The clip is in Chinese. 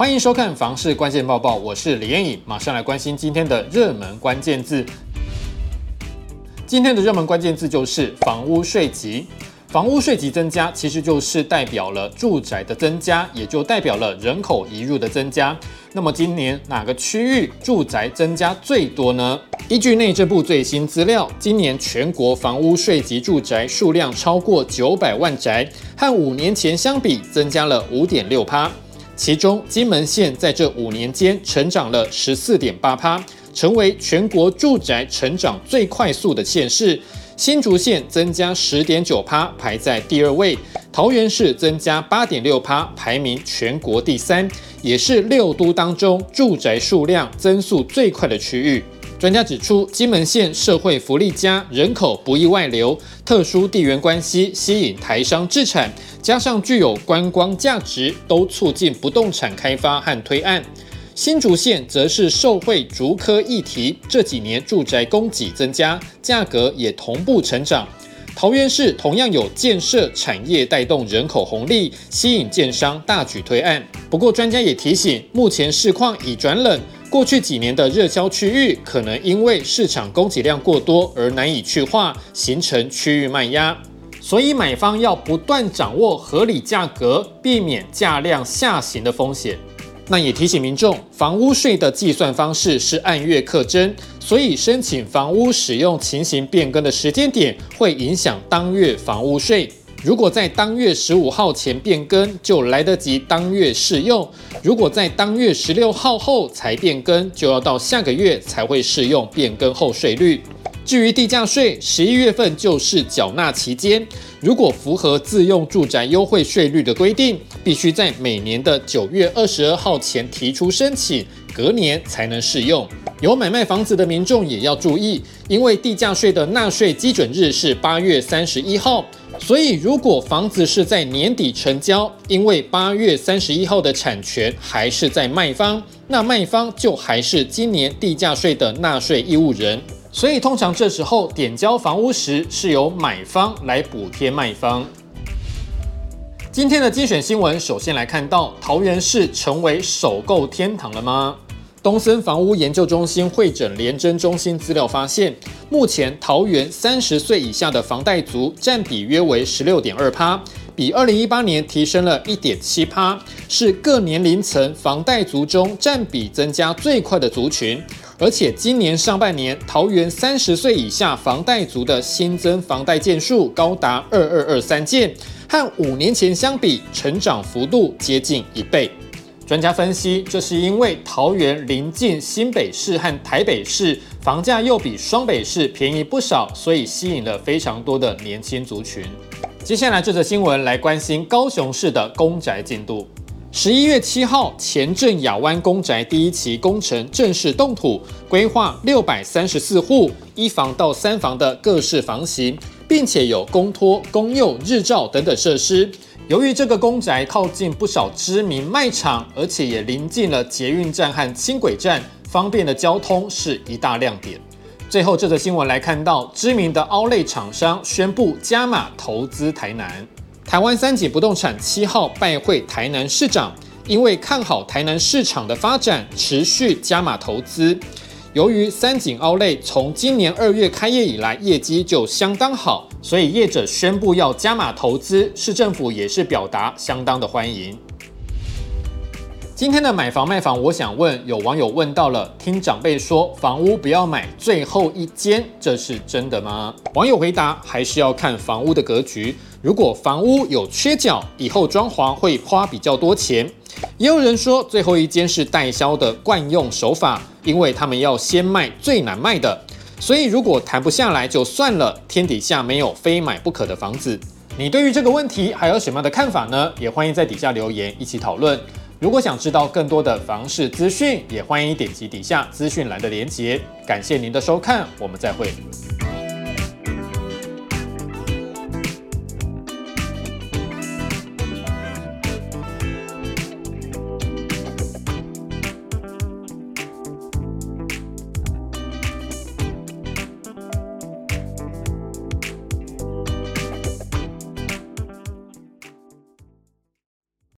欢迎收看房市关键报报，我是李彦颖，马上来关心今天的热门关键字。今天的热门关键字就是房屋税级。房屋税级增加，其实就是代表了住宅的增加，也就代表了人口移入的增加。那么今年哪个区域住宅增加最多呢？依据内政部最新资料，今年全国房屋税级住宅数量超过九百万宅，和五年前相比增加了五点六趴。其中，金门县在这五年间成长了十四点八趴，成为全国住宅成长最快速的县市。新竹县增加十点九趴，排在第二位；桃园市增加八点六趴，排名全国第三，也是六都当中住宅数量增速最快的区域。专家指出，金门县社会福利佳，人口不易外流，特殊地缘关系吸引台商置产，加上具有观光价值，都促进不动产开发和推案。新竹县则是受惠竹科议题，这几年住宅供给增加，价格也同步成长。桃园市同样有建设产业带动人口红利，吸引建商大举推案。不过，专家也提醒，目前市况已转冷。过去几年的热销区域，可能因为市场供给量过多而难以去化，形成区域卖压。所以买方要不断掌握合理价格，避免价量下行的风险。那也提醒民众，房屋税的计算方式是按月课征，所以申请房屋使用情形变更的时间点，会影响当月房屋税。如果在当月十五号前变更，就来得及当月适用；如果在当月十六号后才变更，就要到下个月才会适用变更后税率。至于地价税，十一月份就是缴纳期间，如果符合自用住宅优惠税率的规定，必须在每年的九月二十二号前提出申请，隔年才能适用。有买卖房子的民众也要注意，因为地价税的纳税基准日是八月三十一号。所以，如果房子是在年底成交，因为八月三十一号的产权还是在卖方，那卖方就还是今年地价税的纳税义务人。所以，通常这时候点交房屋时，是由买方来补贴卖方。今天的精选新闻，首先来看到桃园市成为首购天堂了吗？东森房屋研究中心会诊联征中心资料发现，目前桃园三十岁以下的房贷族占比约为十六点二趴，比二零一八年提升了一点七趴，是各年龄层房贷族中占比增加最快的族群。而且今年上半年，桃园三十岁以下房贷族的新增房贷件数高达二二二三件，和五年前相比，成长幅度接近一倍。专家分析，这是因为桃园临近新北市和台北市，房价又比双北市便宜不少，所以吸引了非常多的年轻族群。接下来这则新闻来关心高雄市的公宅进度。十一月七号，前镇雅湾公宅第一期工程正式动土，规划六百三十四户，一房到三房的各式房型，并且有公托、公幼、日照等等设施。由于这个公宅靠近不少知名卖场，而且也临近了捷运站和轻轨站，方便的交通是一大亮点。最后，这则新闻来看到，知名的凹类厂商宣布加码投资台南。台湾三井不动产七号拜会台南市长，因为看好台南市场的发展，持续加码投资。由于三井凹类从今年二月开业以来业绩就相当好，所以业者宣布要加码投资，市政府也是表达相当的欢迎。今天的买房卖房，我想问，有网友问到了，听长辈说房屋不要买最后一间，这是真的吗？网友回答，还是要看房屋的格局。如果房屋有缺角，以后装潢会花比较多钱。也有人说，最后一间是代销的惯用手法，因为他们要先卖最难卖的，所以如果谈不下来就算了。天底下没有非买不可的房子。你对于这个问题还有什么样的看法呢？也欢迎在底下留言一起讨论。如果想知道更多的房市资讯，也欢迎点击底下资讯栏的链接。感谢您的收看，我们再会。